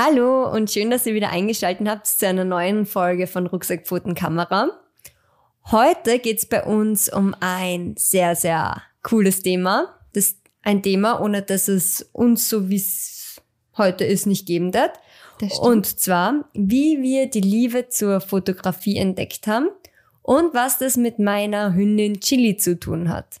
Hallo und schön, dass ihr wieder eingeschaltet habt zu einer neuen Folge von Rucksackpfotenkamera. Heute geht's bei uns um ein sehr, sehr cooles Thema. Das ein Thema, ohne dass es uns so wie es heute ist, nicht geben wird. Und zwar, wie wir die Liebe zur Fotografie entdeckt haben und was das mit meiner Hündin Chili zu tun hat.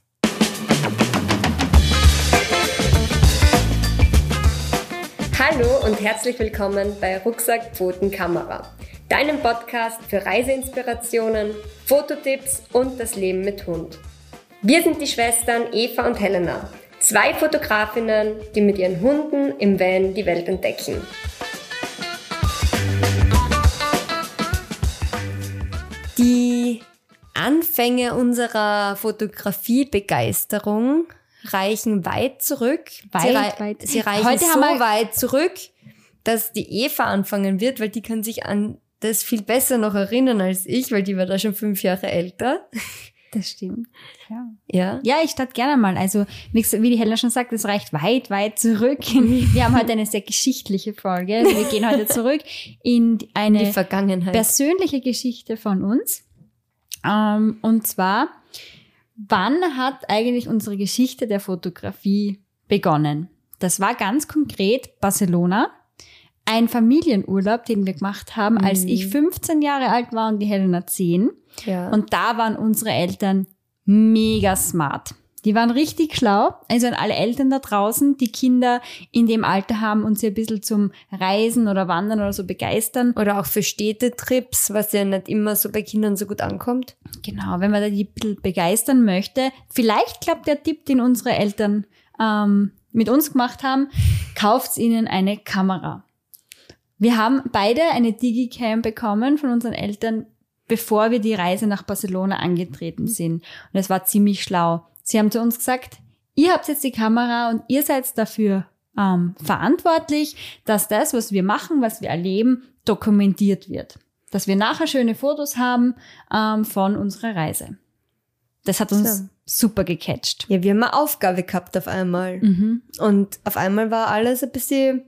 Hallo und herzlich willkommen bei Rucksack Pfoten Kamera, deinem Podcast für Reiseinspirationen, Fototipps und das Leben mit Hund. Wir sind die Schwestern Eva und Helena, zwei Fotografinnen, die mit ihren Hunden im Van die Welt entdecken. Die Anfänge unserer Fotografiebegeisterung reichen weit zurück. Weit, sie, rei weit. sie reichen Heute so weit zurück, dass die Eva anfangen wird, weil die kann sich an das viel besser noch erinnern als ich, weil die war da schon fünf Jahre älter. Das stimmt. Ja. Ja. Ja, ich starte gerne mal. Also, wie die Helena schon sagt, es reicht weit, weit zurück. Wir haben heute eine sehr geschichtliche Folge. Also wir gehen heute zurück in eine persönliche Geschichte von uns. Ähm, und zwar, wann hat eigentlich unsere Geschichte der Fotografie begonnen? Das war ganz konkret Barcelona. Ein Familienurlaub, den wir gemacht haben, als Mhm. ich 15 Jahre alt war und die Helena 10. ja. Und da waren unsere Eltern mega smart. Die waren richtig schlau. Also an alle Eltern da draußen, die Kinder in dem Alter haben und sie ein bisschen zum Reisen oder Wandern oder so begeistern. Oder auch für Städtetrips, was ja nicht immer so bei Kindern so gut ankommt. Genau, wenn man da die ein bisschen begeistern möchte. Vielleicht klappt der Tipp, den unsere Eltern ähm, mit uns gemacht haben. Kauft ihnen eine Kamera. Wir haben beide eine Digicam bekommen von unseren Eltern, bevor wir die Reise nach Barcelona angetreten sind. Und es war ziemlich schlau. Sie haben zu uns gesagt, ihr habt jetzt die Kamera und ihr seid dafür ähm, verantwortlich, dass das, was wir machen, was wir erleben, dokumentiert wird. Dass wir nachher schöne Fotos haben ähm, von unserer Reise. Das hat uns So. super gecatcht. Ja, wir haben eine Aufgabe gehabt auf einmal. Mhm. Und auf einmal war alles ein bisschen,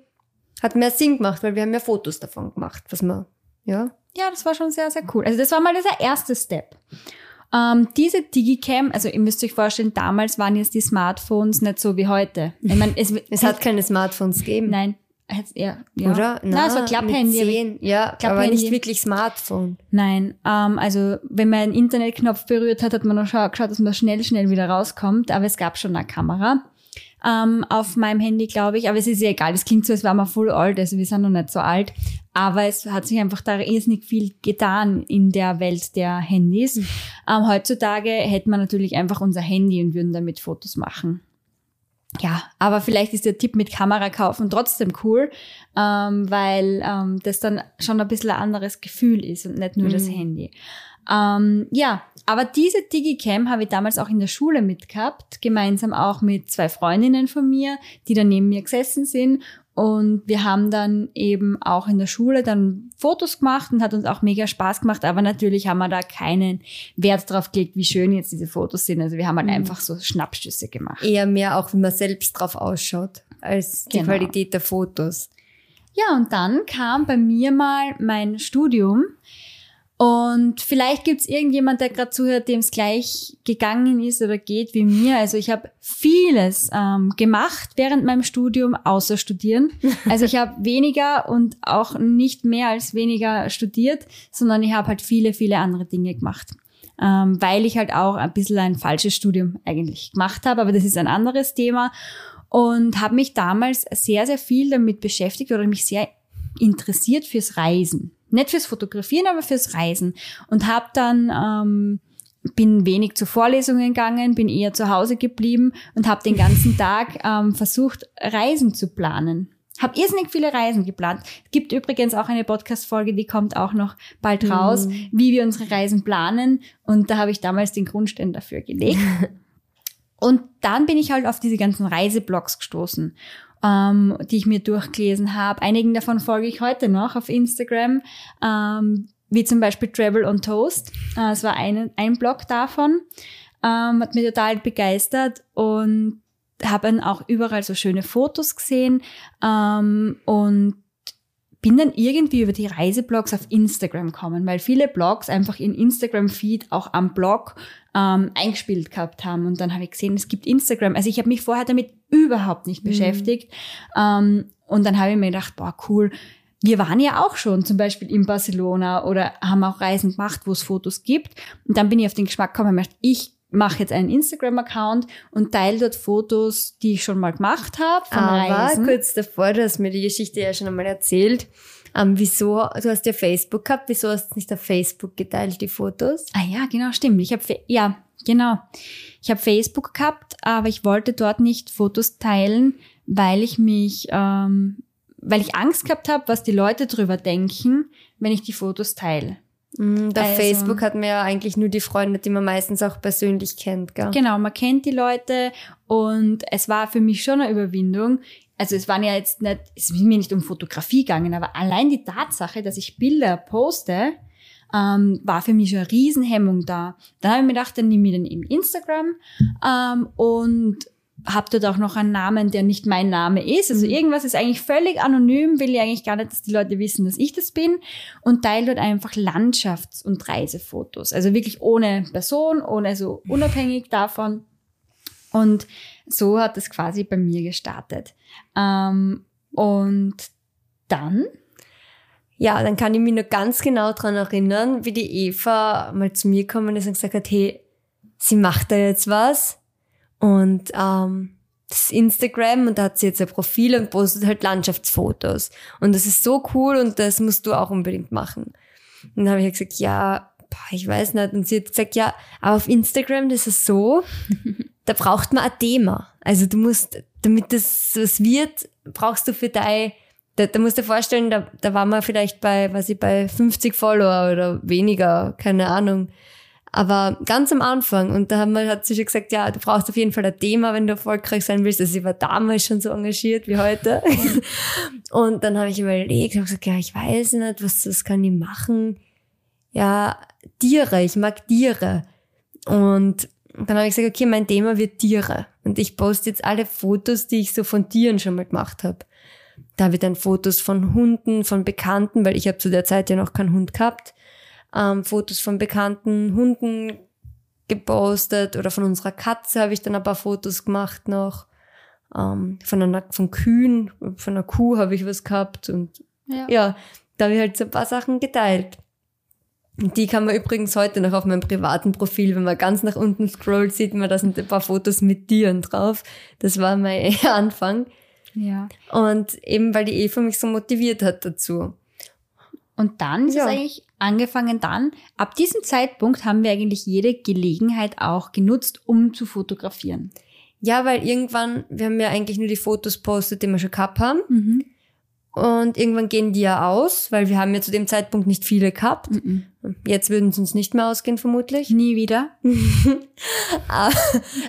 hat mehr Sinn gemacht, weil wir haben ja Fotos davon gemacht, was man, ja. Ja, das war schon sehr, sehr cool. Also das war mal dieser erste Step. Ähm, diese Digicam, also ihr müsst euch vorstellen, damals waren jetzt die Smartphones nicht so wie heute. Ich meine, es, Es hat keine Smartphones gegeben. nein, ja, ja. Oder? Nein, es war Klapphandy. zehn, Ja, aber Klapphandy. nicht wirklich Smartphone. Nein, ähm, also wenn man einen Internetknopf berührt hat, hat man noch schau- geschaut, dass man schnell, schnell wieder rauskommt. Aber es gab schon eine Kamera ähm, auf meinem Handy, glaube ich. Aber es ist ja egal. Es klingt so, als wären wir voll alt. Also wir sind noch nicht so alt. Aber es hat sich einfach da irrsinnig viel getan in der Welt der Handys. Ähm, heutzutage hätten wir natürlich einfach unser Handy und würden damit Fotos machen. Ja, aber vielleicht ist der Tipp mit Kamera kaufen trotzdem cool, ähm, weil ähm, das dann schon ein bisschen ein anderes Gefühl ist und nicht nur das Mhm. Handy. Ähm, ja, aber diese Digicam habe ich damals auch in der Schule mitgehabt, gemeinsam auch mit zwei Freundinnen von mir, die da neben mir gesessen sind. Und wir haben dann eben auch in der Schule dann Fotos gemacht und hat uns auch mega Spaß gemacht. Aber natürlich haben wir da keinen Wert drauf gelegt, wie schön jetzt diese Fotos sind. Also wir haben halt Mhm. einfach so Schnappschüsse gemacht. Eher mehr auch, wie man selbst drauf ausschaut, als die Genau. Qualität der Fotos. Ja, und dann kam bei mir mal mein Studium. Und vielleicht gibt's irgendjemand, der gerade zuhört, dem es gleich gegangen ist oder geht wie mir. Also ich habe vieles ähm, gemacht während meinem Studium, außer studieren. Also ich habe weniger und auch nicht mehr als weniger studiert, sondern ich habe halt viele, viele andere Dinge gemacht. Ähm, weil ich halt auch ein bisschen ein falsches Studium eigentlich gemacht habe, aber das ist ein anderes Thema. Und habe mich damals sehr, sehr viel damit beschäftigt oder mich sehr interessiert fürs Reisen. Nicht fürs Fotografieren, aber fürs Reisen. Und habe dann, ähm, bin wenig zu Vorlesungen gegangen, bin eher zu Hause geblieben und habe den ganzen Tag ähm, versucht, Reisen zu planen. Hab irrsinnig viele Reisen geplant. Es gibt übrigens auch eine Podcast-Folge, die kommt auch noch bald raus, Mhm. wie wir unsere Reisen planen. Und da habe ich damals den Grundstein dafür gelegt. Und dann bin ich halt auf diese ganzen Reiseblogs gestoßen, ähm, die ich mir durchgelesen habe. Einigen davon folge ich heute noch auf Instagram, ähm, wie zum Beispiel Travel on Toast. Äh, Es war ein, ein Blog davon, ähm, hat mich total begeistert und habe dann auch überall so schöne Fotos gesehen ähm, und bin dann irgendwie über die Reiseblogs auf Instagram kommen, weil viele Blogs einfach in Instagram-Feed auch am Blog ähm, eingespielt gehabt haben. Und dann habe ich gesehen, es gibt Instagram. Also ich habe mich vorher damit überhaupt nicht mhm. beschäftigt. Ähm, und dann habe ich mir gedacht, boah, cool. Wir waren ja auch schon zum Beispiel in Barcelona oder haben auch Reisen gemacht, wo es Fotos gibt. Und dann bin ich auf den Geschmack gekommen und ich mache jetzt einen Instagram-Account und teile dort Fotos, die ich schon mal gemacht habe von Aber Reisen. kurz davor, du hast mir die Geschichte ja schon einmal erzählt. Ähm, wieso, du hast ja Facebook gehabt, wieso hast du nicht auf Facebook geteilt, die Fotos? Ah ja, genau, stimmt. Ich habe, ja, genau. Ich habe Facebook gehabt, aber ich wollte dort nicht Fotos teilen, weil ich mich, ähm, weil ich Angst gehabt habe, was die Leute drüber denken, wenn ich die Fotos teile. Mhm, der also, Facebook hat man ja eigentlich nur die Freunde, die man meistens auch persönlich kennt, gell? Genau, man kennt die Leute und es war für mich schon eine Überwindung. Also es waren ja jetzt nicht, es ist mir nicht um Fotografie gegangen, aber allein die Tatsache, dass ich Bilder poste, ähm, war für mich schon eine Riesenhemmung da. Dann habe ich mir gedacht, dann nehme ich dann eben Instagram ähm, und habe dort auch noch einen Namen, der nicht mein Name ist. Also mhm. irgendwas ist eigentlich völlig anonym, will ich eigentlich gar nicht, dass die Leute wissen, dass ich das bin. Und teile dort einfach Landschafts- und Reisefotos. Also wirklich ohne Person, ohne so unabhängig davon. Und so hat es quasi bei mir gestartet. Ähm, und dann ja, dann kann ich mich nur ganz genau dran erinnern, wie die Eva mal zu mir gekommen ist und gesagt hat, hey, sie macht da jetzt was und ähm, das ist Instagram und da hat sie jetzt ein Profil und postet halt Landschaftsfotos. Und das ist so cool und das musst du auch unbedingt machen. Und dann habe ich gesagt, ja, boah, ich weiß nicht. Und sie hat gesagt, ja, aber auf Instagram, das ist so, da braucht man ein Thema. Also du musst, damit das was wird, brauchst du für dein, da, da musst du dir vorstellen, da, da war man vielleicht bei, was ich, bei 50 Follower oder weniger, keine Ahnung. Aber ganz am Anfang, und da haben wir, hat sie schon gesagt, ja, du brauchst auf jeden Fall ein Thema, wenn du erfolgreich sein willst. Also sie war damals schon so engagiert wie heute. und dann habe ich überlegt, habe gesagt, ja, ich weiß nicht, was, was kann ich machen? Ja, Tiere, ich mag Tiere. Und dann habe ich gesagt, okay, mein Thema wird Tiere. Und ich poste jetzt alle Fotos, die ich so von Tieren schon mal gemacht habe. Da wird dann Fotos von Hunden, von Bekannten, weil ich habe zu der Zeit ja noch keinen Hund gehabt ähm, Fotos von bekannten Hunden gepostet oder von unserer Katze habe ich dann ein paar Fotos gemacht noch. Ähm, von einer, von Kühen, von einer Kuh habe ich was gehabt und ja, ja da habe ich halt so ein paar Sachen geteilt. Die kann man übrigens heute noch auf meinem privaten Profil, wenn man ganz nach unten scrollt, sieht man, da sind ein paar Fotos mit Tieren drauf. Das war mein Anfang. Ja. Und eben, weil die Eva mich so motiviert hat dazu. Und dann ist ja. es eigentlich angefangen dann, ab diesem Zeitpunkt haben wir eigentlich jede Gelegenheit auch genutzt, um zu fotografieren. Ja, weil irgendwann, wir haben ja eigentlich nur die Fotos postet, die wir schon gehabt haben. Mhm. Und irgendwann gehen die ja aus, weil wir haben ja zu dem Zeitpunkt nicht viele gehabt. Mhm. Jetzt würden sie uns nicht mehr ausgehen, vermutlich. Nie wieder.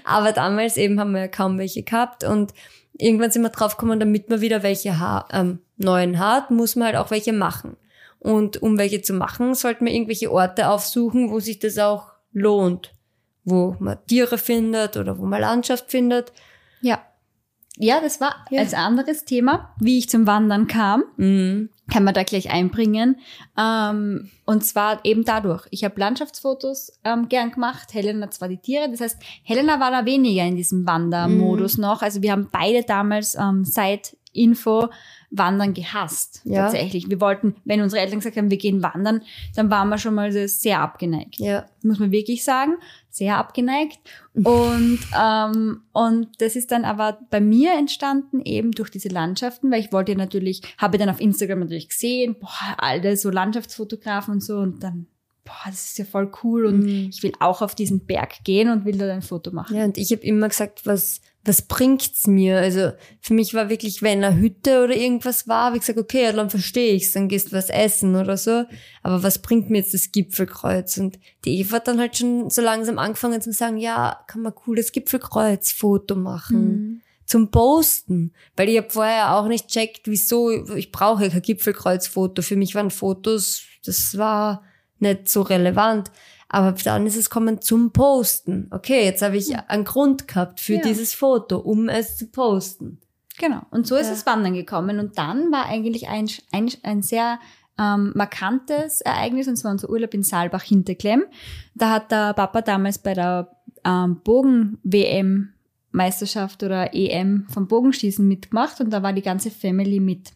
Aber damals eben haben wir ja kaum welche gehabt und irgendwann sind wir draufgekommen, damit man wieder welche ha ähm, neuen hat, muss man halt auch welche machen. Und um welche zu machen, sollte man irgendwelche Orte aufsuchen, wo sich das auch lohnt. Wo man Tiere findet oder wo man Landschaft findet. Ja. Ja, das war ja. als anderes Thema, wie ich zum Wandern kam. Mhm. Kann man da gleich einbringen. Ähm, und zwar eben dadurch. Ich habe Landschaftsfotos ähm, gern gemacht. Helena zwar die Tiere. Das heißt, Helena war da weniger in diesem Wandermodus mhm. noch. Also wir haben beide damals ähm, seit Info Wandern gehasst. Ja. Tatsächlich. Wir wollten, wenn unsere Eltern gesagt haben, wir gehen wandern, dann waren wir schon mal sehr abgeneigt. Ja. Muss man wirklich sagen. Sehr abgeneigt. Und, ähm, und das ist dann aber bei mir entstanden, eben durch diese Landschaften, weil ich wollte natürlich, habe dann auf Instagram natürlich gesehen, boah, alle so Landschaftsfotografen und so und dann boah, das ist ja voll cool und mhm. ich will auch auf diesen Berg gehen und will da ein Foto machen. Ja, und ich habe immer gesagt, was was bringt's mir? Also für mich war wirklich, wenn eine Hütte oder irgendwas war, habe ich gesagt, okay, ja, dann verstehe ich's, dann gehst du was essen oder so. Aber was bringt mir jetzt das Gipfelkreuz? Und die Eva hat dann halt schon so langsam angefangen zu sagen, ja, kann man cooles Gipfelkreuz-Foto machen. Mhm. Zum Posten. Weil ich habe vorher auch nicht checkt, wieso, ich brauche kein Gipfelkreuz-Foto. Für mich waren Fotos, das war nicht so relevant. Aber dann ist es kommen zum Posten. Okay, jetzt habe ich einen Grund gehabt für ja. dieses Foto, um es zu posten. Genau. Und so ist Ja. es Wandern gekommen. Und dann war eigentlich ein, ein, ein sehr ähm, markantes Ereignis, und zwar unser Urlaub in Saalbach Hinterklemm. Da hat der Papa damals bei der ähm, Bogen-WM-Meisterschaft oder EM vom Bogenschießen mitgemacht und da war die ganze Family mit.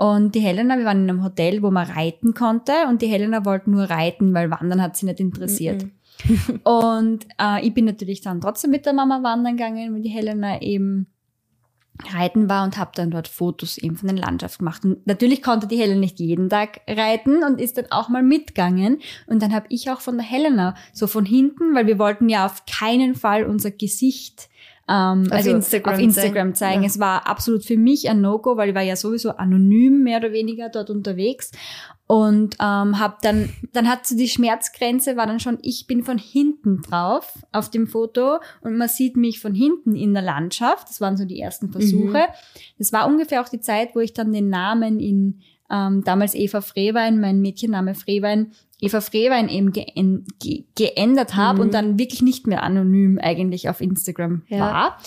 Und die Helena, wir waren in einem Hotel, wo man reiten konnte und die Helena wollte nur reiten, weil Wandern hat sie nicht interessiert. Und äh, ich bin natürlich dann trotzdem mit der Mama wandern gegangen, weil die Helena eben reiten war und habe dann dort Fotos eben von der Landschaft gemacht. Und natürlich konnte die Helena nicht jeden Tag reiten und ist dann auch mal mitgegangen. Und dann habe ich auch von der Helena so von hinten, weil wir wollten ja auf keinen Fall unser Gesicht ähm, Auf also Instagram auf Instagram zeigen. Ja. Es war absolut für mich ein No-Go, weil ich war ja sowieso anonym mehr oder weniger dort unterwegs. Und ähm, hab dann dann hat so die Schmerzgrenze war dann schon ich bin von hinten drauf auf dem Foto und man sieht mich von hinten in der Landschaft. Das waren so die ersten Versuche. Das war ungefähr auch die Zeit wo ich dann den Namen in ähm, damals Eva Frewein mein Mädchenname Frewein Eva Frewein eben geän ge geändert habe Mhm. und dann wirklich nicht mehr anonym eigentlich auf Instagram Ja. war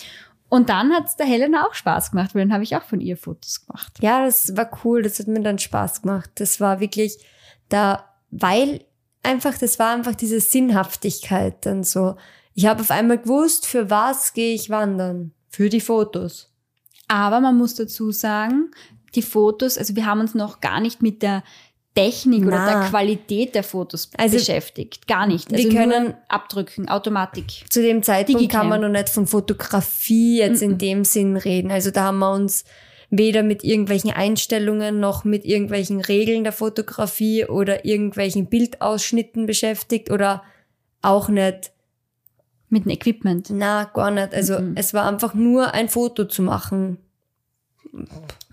und dann hat's der Helena auch Spaß gemacht, weil dann habe ich auch von ihr Fotos gemacht. Ja, das war cool, das hat mir dann Spaß gemacht. Das war wirklich da, weil einfach, das war einfach diese Sinnhaftigkeit dann so. Ich habe auf einmal gewusst, für was gehe ich wandern? Für die Fotos. Aber man muss dazu sagen, die Fotos, also wir haben uns noch gar nicht mit der Technik oder Na. der Qualität der Fotos Also, beschäftigt. Gar nicht. wir Also können- nur abdrücken, Automatik. Zu dem Zeitpunkt Digicam. kann man noch nicht von Fotografie jetzt in dem Sinn reden. Also da haben wir uns weder mit irgendwelchen Einstellungen noch mit irgendwelchen Regeln der Fotografie oder irgendwelchen Bildausschnitten beschäftigt oder auch nicht Mit dem Equipment. Na, gar nicht. Also Mhm. es war einfach nur ein Foto zu machen.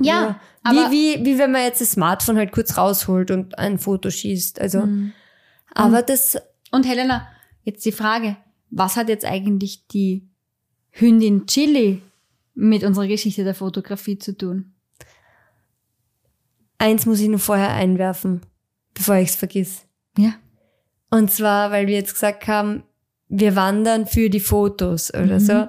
Ja, wie, aber- wie, wie wenn man jetzt das Smartphone halt kurz rausholt und ein Foto schießt. Also, Mhm. aber das, Und Helena, jetzt die Frage, was hat jetzt eigentlich die Hündin Chili mit unserer Geschichte der Fotografie zu tun? eins muss ich nur vorher einwerfen, bevor ich es vergiss. Ja. Und zwar, weil wir jetzt gesagt haben, wir wandern für die Fotos oder Mhm. so.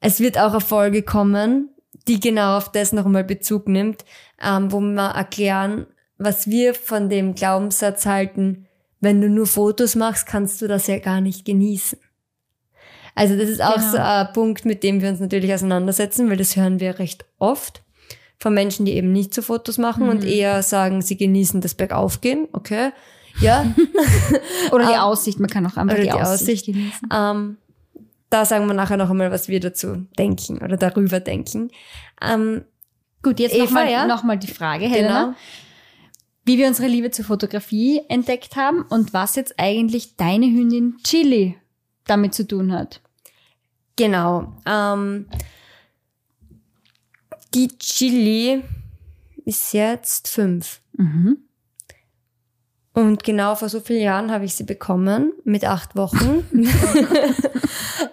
Es wird auch eine Folge kommen, die genau auf das noch einmal Bezug nimmt, ähm, wo wir erklären, was wir von dem Glaubenssatz halten, wenn du nur Fotos machst, kannst du das ja gar nicht genießen. Also das ist auch Genau. so ein Punkt, mit dem wir uns natürlich auseinandersetzen, weil das hören wir recht oft von Menschen, die eben nicht so Fotos machen und Mhm. eher sagen, sie genießen das Bergaufgehen, okay. Ja, Oder die Ähm, Aussicht, man kann auch einfach oder die, die Aussicht, Aussicht. genießen. Ähm, da sagen wir nachher noch einmal, was wir dazu denken oder darüber denken. Ähm, Gut, jetzt nochmal ja? noch mal die Frage, Helena. genau. Wie wir unsere Liebe zur Fotografie entdeckt haben und was jetzt eigentlich deine Hündin Chili damit zu tun hat. Genau. Ähm, die Chili ist jetzt fünf. Mhm. Und genau vor so vielen Jahren habe ich sie bekommen, mit acht Wochen.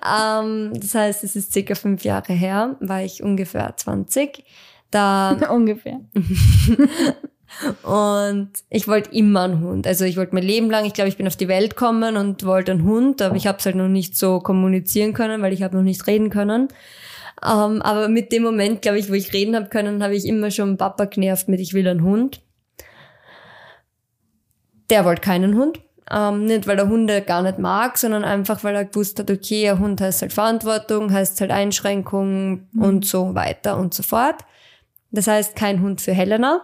ähm, das heißt, es ist circa fünf Jahre her, war ich ungefähr 20. Da Ungefähr. Und ich wollte immer einen Hund. Also ich wollte mein Leben lang, ich glaube, ich bin auf die Welt gekommen und wollte einen Hund, aber ich habe es halt noch nicht so kommunizieren können, weil ich habe noch nicht reden können. Ähm, aber mit dem Moment, glaube ich, wo ich reden habe können, habe ich immer schon Papa genervt mit, ich will einen Hund. Der wollte keinen Hund. Ähm, nicht, weil er Hunde gar nicht mag, sondern einfach, weil er gewusst hat, okay, ein Hund heißt halt Verantwortung, heißt halt Einschränkung und so weiter und so fort. Das heißt, kein Hund für Helena.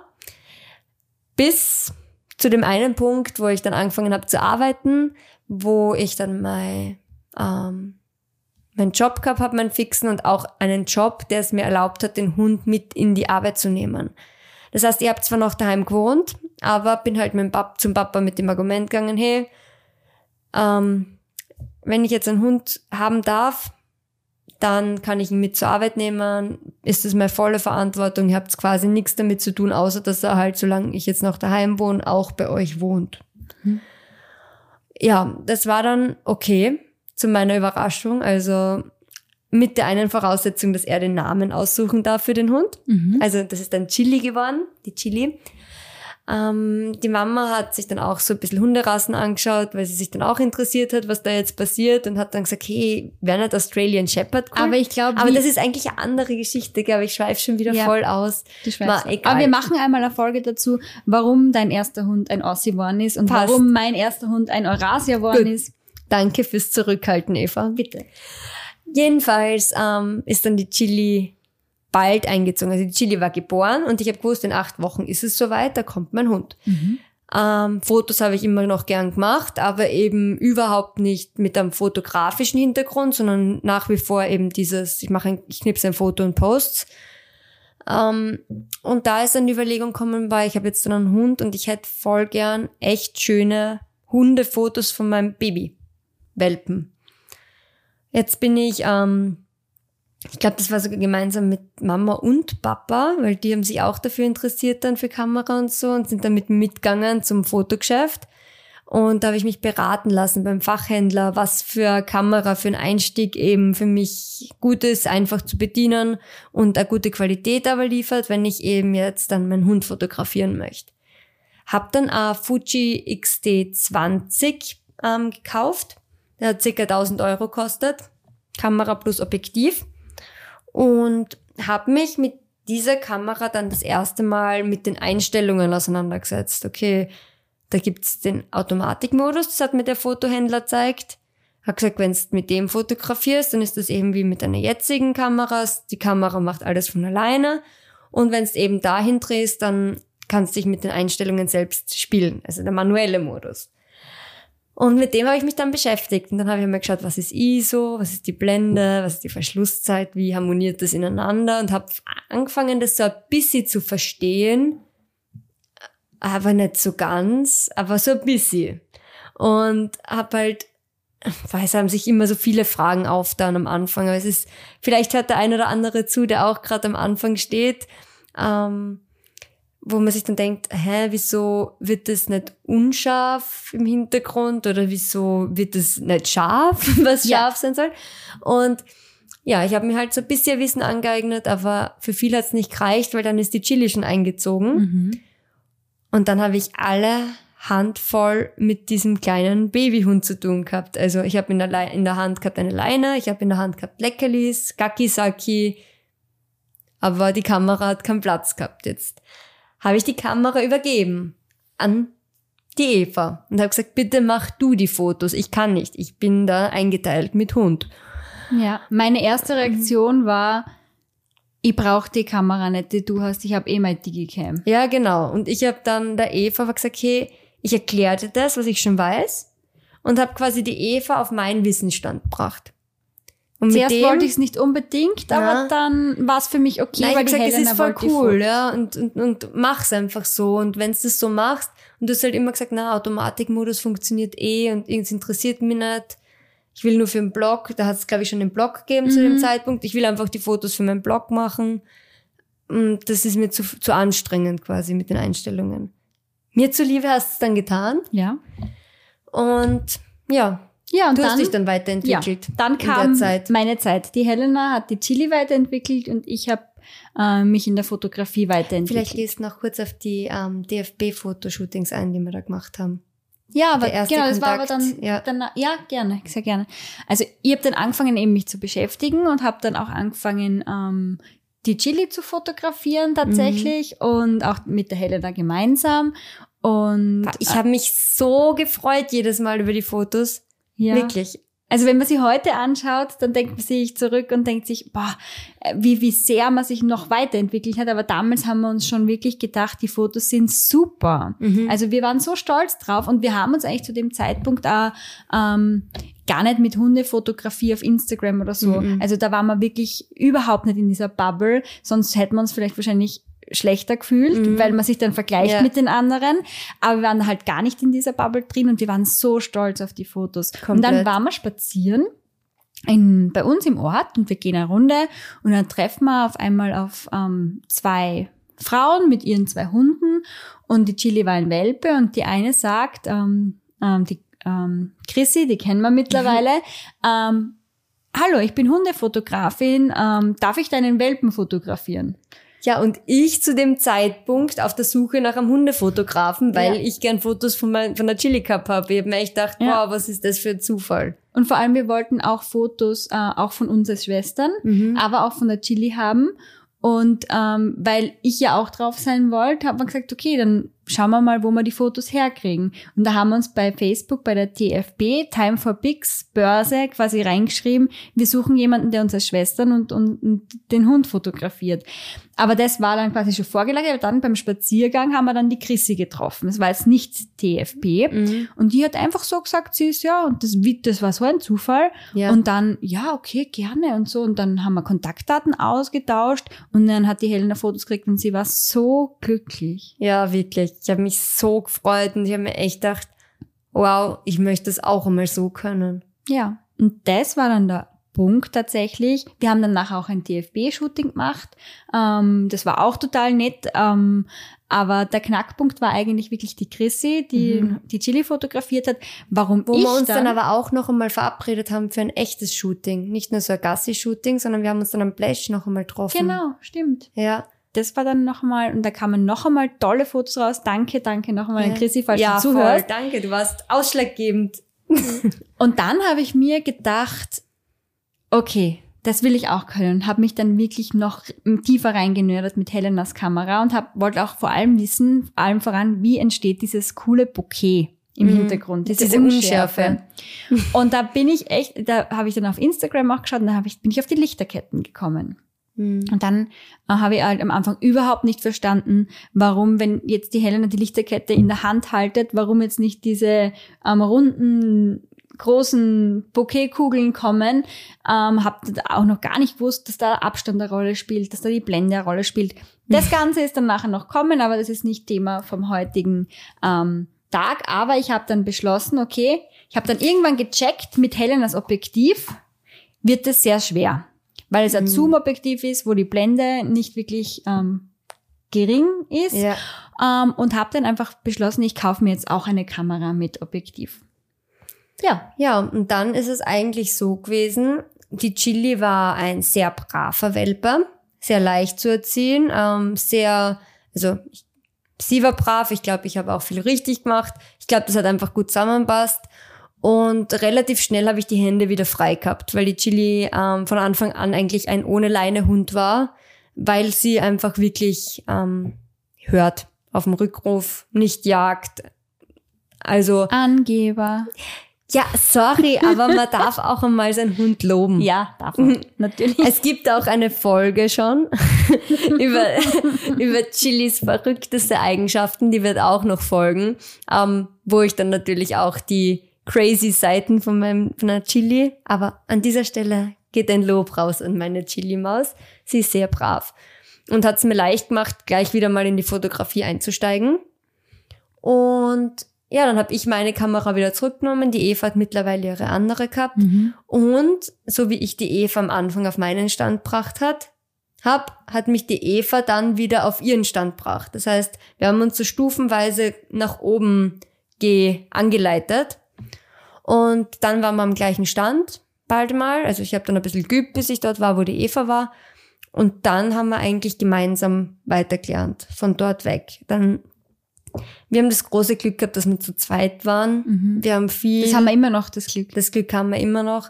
Bis zu dem einen Punkt, wo ich dann angefangen habe zu arbeiten, wo ich dann mein, ähm, meinen Job gehabt habe, meinen fixen und auch einen Job, der es mir erlaubt hat, den Hund mit in die Arbeit zu nehmen. Das heißt, ich habe zwar noch daheim gewohnt, aber bin halt mit dem Pap zum Papa mit dem Argument gegangen, hey, ähm, wenn ich jetzt einen Hund haben darf, dann kann ich ihn mit zur Arbeit nehmen, ist es meine volle Verantwortung, ihr habt quasi nichts damit zu tun, außer dass er halt, solange ich jetzt noch daheim wohne, auch bei euch wohnt. Ja, das war dann okay, zu meiner Überraschung, also mit der einen Voraussetzung, dass er den Namen aussuchen darf für den Hund. Mhm. Also das ist dann Chili geworden, die Chili. Ähm, die Mama hat sich dann auch so ein bisschen Hunderassen angeschaut, weil sie sich dann auch interessiert hat, was da jetzt passiert und hat dann gesagt, hey, wäre nicht Australian Shepherd cool? Aber ich glaube, Aber das ist eigentlich eine andere Geschichte, glaube ich. Ich schweife schon wieder Ja. voll aus. Du schweifst. egal. Aber wir machen einmal eine Folge dazu, warum dein erster Hund ein Aussie geworden ist und Passt. warum mein erster Hund ein Eurasia geworden ist. Danke fürs Zurückhalten, Eva. Bitte. Jedenfalls ähm, ist dann die Chili bald eingezogen. Also die Chili war geboren und ich habe gewusst, in acht Wochen ist es soweit, da kommt mein Hund. Ähm, Fotos habe ich immer noch gern gemacht, aber eben überhaupt nicht mit einem fotografischen Hintergrund, sondern nach wie vor eben dieses, ich mache ein, ich knipse ein Foto und posts. Ähm, und da ist dann die Überlegung gekommen, weil ich habe jetzt dann einen Hund und ich hätte voll gern echt schöne Hundefotos von meinem Baby. Welpen. Jetzt bin ich, ähm, ich glaube, das war sogar gemeinsam mit Mama und Papa, weil die haben sich auch dafür interessiert dann für Kamera und so und sind dann mit mir mitgegangen zum Fotogeschäft. Und da habe ich mich beraten lassen beim Fachhändler, was für Kamera für einen Einstieg eben für mich gut ist, einfach zu bedienen und eine gute Qualität aber liefert, wenn ich eben jetzt dann meinen Hund fotografieren möchte. Hab dann eine Fuji XT20 ähm, gekauft. Der hat ca. 1000 Euro kostet. Kamera plus Objektiv. Und habe mich mit dieser Kamera dann das erste Mal mit den Einstellungen auseinandergesetzt. Okay, da gibt's den Automatikmodus, das hat mir der Fotohändler gezeigt. Hat gesagt, wenn du mit dem fotografierst, dann ist das eben wie mit deiner jetzigen Kamera. Die Kamera macht alles von alleine. Und wenn du eben dahin drehst, dann kannst du dich mit den Einstellungen selbst spielen. Also der manuelle Modus. Und mit dem habe ich mich dann beschäftigt. Und dann habe ich mir geschaut, was ist ISO, was ist die Blende, was ist die Verschlusszeit, wie harmoniert das ineinander und habe angefangen, das so ein bisschen zu verstehen, aber nicht so ganz, aber so ein bisschen. Und habe halt, weil es haben sich immer so viele Fragen aufgetan am Anfang, aber es ist, vielleicht hört der ein oder andere zu, der auch gerade am Anfang steht, ähm, wo man sich dann denkt, hä, wieso wird das nicht unscharf im Hintergrund oder wieso wird das nicht scharf, was Ja. scharf sein soll? Und ja, ich habe mir halt so ein bisschen Wissen angeeignet, aber für viel hat's nicht gereicht, weil dann ist die Chili schon eingezogen. Mhm. Und dann habe ich alle Handvoll mit diesem kleinen Babyhund zu tun gehabt. Also ich habe in, der in der Hand gehabt eine Leine, ich habe in der Hand gehabt Leckerlis, Gakisaki, aber die Kamera hat keinen Platz gehabt jetzt. Habe ich die Kamera übergeben an die Eva und habe gesagt, bitte mach du die Fotos, ich kann nicht, ich bin da eingeteilt mit Hund. Ja, meine erste Reaktion war, ich brauche die Kamera nicht, die du hast, ich habe eh mein Digicam. Ja, genau. Und ich habe dann der Eva gesagt, hey, ich erkläre dir das, was ich schon weiß und habe quasi die Eva auf meinen Wissensstand gebracht. Und Zuerst wollte ich es nicht unbedingt, aber Na. dann war es für mich okay, Nein, ich weil hab die gesagt, es ist voll cool, ja, und, und, und mach's einfach so. Und wenn du das so machst, und du hast halt immer gesagt, na, Automatikmodus funktioniert eh und irgendwas interessiert mich nicht. Ich will nur für den Blog, da hat es, glaube ich, schon den Blog gegeben zu dem Mhm. Zeitpunkt. Ich will einfach die Fotos für meinen Blog machen. Und das ist mir zu, zu anstrengend quasi mit den Einstellungen. Mir zuliebe hast du es dann getan. Ja. Und ja, Ja, und du dann, hast dich dann ja, weiterentwickelt. dann in kam der Zeit. meine Zeit. Die Helena hat die Chili weiterentwickelt und ich habe äh, mich in der Fotografie weiterentwickelt. Vielleicht gehst du noch kurz auf die ähm, DFB-Fotoshootings ein, die wir da gemacht haben. Ja, aber genau, das war aber Kontakt, dann, ja. dann ja gerne, sehr gerne. Also ich habe dann angefangen eben mich zu beschäftigen und habe dann auch angefangen ähm, die Chili zu fotografieren tatsächlich Mhm. und auch mit der Helena gemeinsam und Ich habe mich so gefreut jedes Mal über die Fotos. Ja. Wirklich. Also wenn man sie heute anschaut, dann denkt man sich zurück und denkt sich, boah, äh, wie, wie sehr man sich noch weiterentwickelt hat. Aber damals haben wir uns schon wirklich gedacht, die Fotos sind super. Mhm. Also wir waren so stolz drauf und wir haben uns eigentlich zu dem Zeitpunkt auch ähm, gar nicht mit Hundefotografie auf Instagram oder so. Mhm. Also da waren wir wirklich überhaupt nicht in dieser Bubble. Sonst hätten wir uns vielleicht wahrscheinlich schlechter gefühlt, Mhm. weil man sich dann vergleicht Ja. mit den anderen. Aber wir waren halt gar nicht in dieser Bubble drin und wir waren so stolz auf die Fotos. Und dann Komplett. waren wir spazieren in, bei uns im Ort und wir gehen eine Runde und dann treffen wir auf einmal auf ähm, zwei Frauen mit ihren zwei Hunden und die Chili war ein Welpe und die eine sagt, ähm, ähm, die ähm, Chrissy, die kennen wir mittlerweile, ähm, hallo, ich bin Hundefotografin, ähm, darf ich deinen Welpen fotografieren? Ja, und ich zu dem Zeitpunkt auf der Suche nach einem Hundefotografen, weil Ja. ich gern Fotos von, mein, von der Chili Cup habe. Ich habe mir echt gedacht, Ja. wow, was ist das für ein Zufall. Und vor allem, wir wollten auch Fotos äh, auch von uns als Schwestern, aber auch von der Chili haben. Und ähm, weil ich ja auch drauf sein wollte, hat man gesagt, okay, dann schauen wir mal, wo wir die Fotos herkriegen. Und da haben wir uns bei Facebook, bei der TFB, Time for Pics Börse quasi reingeschrieben, wir suchen jemanden, der uns als Schwestern und, und, und den Hund fotografiert. Aber das war dann quasi schon vorgelagert. Dann beim Spaziergang haben wir dann die Chrissy getroffen. Es war jetzt nicht TFB. Mhm. Und die hat einfach so gesagt, sie ist ja, und das, das war so ein Zufall. Ja. Und dann, ja, okay, gerne und so. Und dann haben wir Kontaktdaten ausgetauscht und dann hat die Helena Fotos gekriegt und sie war so glücklich. Ja, wirklich. Ich habe mich so gefreut und ich habe mir echt gedacht, wow, ich möchte das auch einmal so können. Ja. Und das war dann der Punkt tatsächlich. Wir haben dann nachher auch ein DFB-Shooting gemacht. Ähm, das war auch total nett. Ähm, aber der Knackpunkt war eigentlich wirklich die Chrissy, die Mhm. die Chili fotografiert hat. Warum Wo ich wir uns dann, dann aber auch noch einmal verabredet haben für ein echtes Shooting. Nicht nur so ein Gassi-Shooting, sondern wir haben uns dann am Plash noch einmal getroffen. Genau, stimmt. Ja. Das war dann nochmal, und da kamen noch einmal tolle Fotos raus. Danke, danke nochmal an Chrissy, falls ja, du zuhörst. Voll, danke, du warst ausschlaggebend. Und dann habe ich mir gedacht, okay, das will ich auch können und habe mich dann wirklich noch tiefer reingenördert mit Helenas Kamera und hab, wollte auch vor allem wissen, allem voran, wie entsteht dieses coole Bouquet im Mhm. Hintergrund, diese, Diese Unschärfe. Unschärfe. Und da bin ich echt, da habe ich dann auf Instagram auch geschaut und da ich, bin ich auf die Lichterketten gekommen. Mhm. Und dann äh, habe ich halt am Anfang überhaupt nicht verstanden, warum, wenn jetzt die Helena die Lichterkette in der Hand haltet, warum jetzt nicht diese ähm, runden, großen Bouquetkugeln kommen. Ähm, hab da auch noch gar nicht gewusst, dass da Abstand eine Rolle spielt, dass da die Blende eine Rolle spielt. Das Ganze ist dann nachher noch kommen, aber das ist nicht Thema vom heutigen ähm, Tag. Aber ich habe dann beschlossen, okay, ich habe dann irgendwann gecheckt mit Helenas Objektiv, wird es sehr schwer weil es ein Zoom-Objektiv ist, wo die Blende nicht wirklich ähm, gering ist. Ja. Ähm, und habe dann einfach beschlossen, ich kaufe mir jetzt auch eine Kamera mit Objektiv. Ja. Ja, und dann ist es eigentlich so gewesen, die Chili war ein sehr braver Welpe, sehr leicht zu erziehen, ähm, sehr, also sie war brav, ich glaube, ich habe auch viel richtig gemacht. Ich glaube, das hat einfach gut zusammenpasst. Und relativ schnell habe ich die Hände wieder frei gehabt, weil die Chili ähm, von Anfang an eigentlich ein ohne Leine Hund war, weil sie einfach wirklich ähm, hört auf dem Rückruf, nicht jagt. Also Angeber. ja, sorry, aber man darf auch einmal seinen Hund loben. Ja, darf man. Natürlich. Es gibt auch eine Folge schon über, über Chilis verrückteste Eigenschaften, die wird auch noch folgen, ähm, wo ich dann natürlich auch die crazy Seiten von meinem von der Chili, aber an dieser Stelle geht ein Lob raus an meine Chili-Maus. Sie ist sehr brav und hat es mir leicht gemacht, gleich wieder mal in die Fotografie einzusteigen. Und ja, dann habe ich meine Kamera wieder zurückgenommen. Die Eva hat mittlerweile ihre andere gehabt. Mhm. Und so wie ich die Eva am Anfang auf meinen Stand gebracht hat, hab, hat mich die Eva dann wieder auf ihren Stand gebracht. Das heißt, wir haben uns so stufenweise nach oben ge angeleitet. Und dann waren wir am gleichen Stand, bald mal. Also ich habe dann ein bisschen geübt, bis ich dort war, wo die Eva war. Und dann haben wir eigentlich gemeinsam weitergelernt, von dort weg. Dann, wir haben das große Glück gehabt, dass wir zu zweit waren. Mhm. Wir haben viel. Das haben wir immer noch, das Glück. Das Glück haben wir immer noch.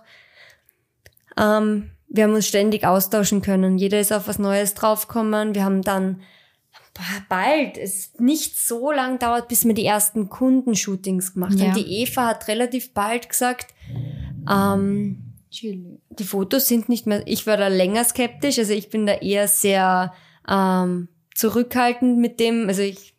Ähm, wir haben uns ständig austauschen können. Jeder ist auf was Neues draufgekommen. Wir haben dann bald, es nicht so lang dauert, bis wir die ersten Kundenshootings gemacht Ja. haben. Die Eva hat relativ bald gesagt, ähm, die Fotos sind nicht mehr, ich war da länger skeptisch, also ich bin da eher sehr ähm, zurückhaltend mit dem, also ich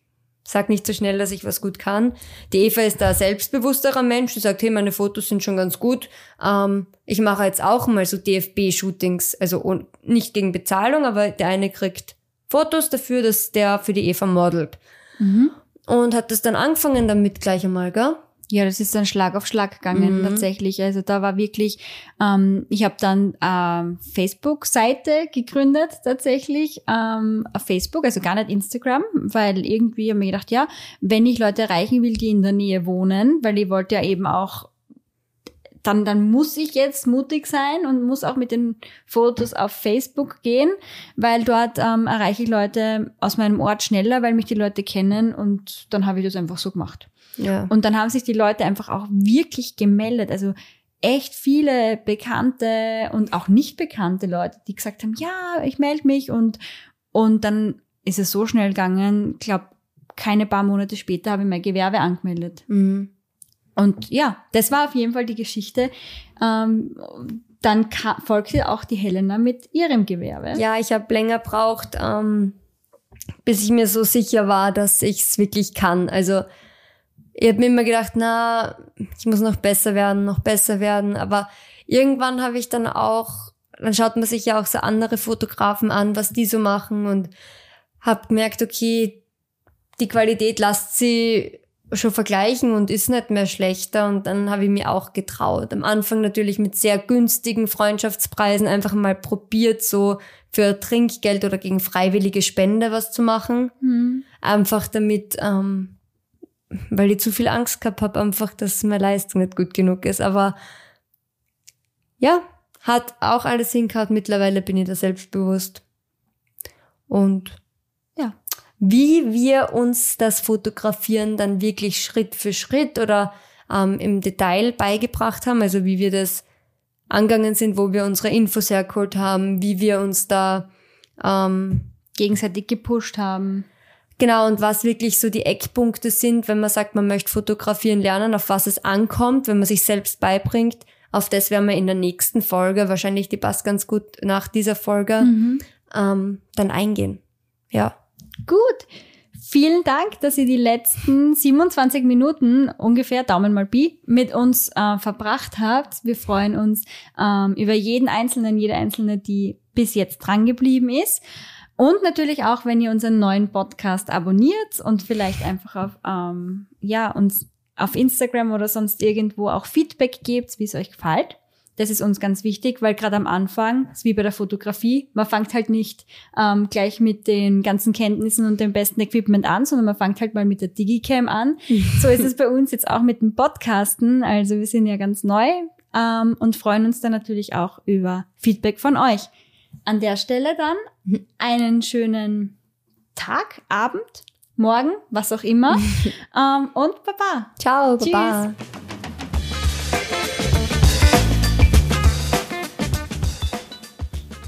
sag nicht so schnell, dass ich was gut kann. Die Eva ist da ein selbstbewussterer Mensch, die sagt, hey, meine Fotos sind schon ganz gut. Ähm, ich mache jetzt auch mal so DFB-Shootings, also nicht gegen Bezahlung, aber der eine kriegt Fotos dafür, dass der für die Eva modelt. Mhm. Und hat das dann angefangen damit gleich einmal, gell? Ja, das ist dann Schlag auf Schlag gegangen Mhm. tatsächlich. Also da war wirklich, ähm, ich habe dann ähm, Facebook-Seite gegründet tatsächlich ähm, auf Facebook, also gar nicht Instagram, weil irgendwie habe ich mir gedacht, ja, wenn ich Leute erreichen will, die in der Nähe wohnen, weil ich wollte ja eben auch dann, dann muss ich jetzt mutig sein und muss auch mit den Fotos auf Facebook gehen, weil dort ähm, erreiche ich Leute aus meinem Ort schneller, weil mich die Leute kennen und dann habe ich das einfach so gemacht. Ja. Und dann haben sich die Leute einfach auch wirklich gemeldet. Also echt viele bekannte und auch nicht bekannte Leute, die gesagt haben, ja, ich melde mich und, und dann ist es so schnell gegangen, glaube keine paar Monate später habe ich mein Gewerbe angemeldet. Mhm. Und ja, das war auf jeden Fall die Geschichte. Ähm, dann folgte auch die Helena mit ihrem Gewerbe. Ja, ich habe länger braucht, ähm, bis ich mir so sicher war, dass ich es wirklich kann. Also ich habe mir immer gedacht, na, ich muss noch besser werden, noch besser werden. Aber irgendwann habe ich dann auch, dann schaut man sich ja auch so andere Fotografen an, was die so machen und habe gemerkt, okay, die Qualität lasst sie schon vergleichen und ist nicht mehr schlechter. Und dann habe ich mir auch getraut. Am Anfang natürlich mit sehr günstigen Freundschaftspreisen einfach mal probiert, so für Trinkgeld oder gegen freiwillige Spende was zu machen. Mhm. Einfach damit ähm, weil ich zu viel Angst gehabt habe, einfach, dass meine Leistung nicht gut genug ist. Aber ja, hat auch alles hingehauen. Mittlerweile bin ich da selbstbewusst. Und wie wir uns das Fotografieren dann wirklich Schritt für Schritt oder ähm, im Detail beigebracht haben, also wie wir das angegangen sind, wo wir unsere Infos hergeholt haben, wie wir uns da ähm, gegenseitig gepusht haben. Genau, und was wirklich so die Eckpunkte sind, wenn man sagt, man möchte fotografieren lernen, auf was es ankommt, wenn man sich selbst beibringt. Auf das werden wir in der nächsten Folge, wahrscheinlich die passt ganz gut nach dieser Folge, Mhm. ähm, dann eingehen. Ja. Gut. Vielen Dank, dass ihr die letzten 27 Minuten ungefähr, Daumen mal Pi, mit uns äh, verbracht habt. Wir freuen uns ähm, über jeden Einzelnen, jede Einzelne, die bis jetzt dran geblieben ist. Und natürlich auch, wenn ihr unseren neuen Podcast abonniert und vielleicht einfach auf, ähm, ja, uns auf Instagram oder sonst irgendwo auch Feedback gebt, wie es euch gefällt. Das ist uns ganz wichtig, weil gerade am Anfang, ist wie bei der Fotografie, man fängt halt nicht ähm, gleich mit den ganzen Kenntnissen und dem besten Equipment an, sondern man fängt halt mal mit der Digicam an. So ist es bei uns jetzt auch mit dem Podcasten. Also wir sind ja ganz neu ähm, und freuen uns dann natürlich auch über Feedback von euch. An der Stelle dann einen schönen Tag, Abend, Morgen, was auch immer. ähm, und Baba. Ciao, Tschüss.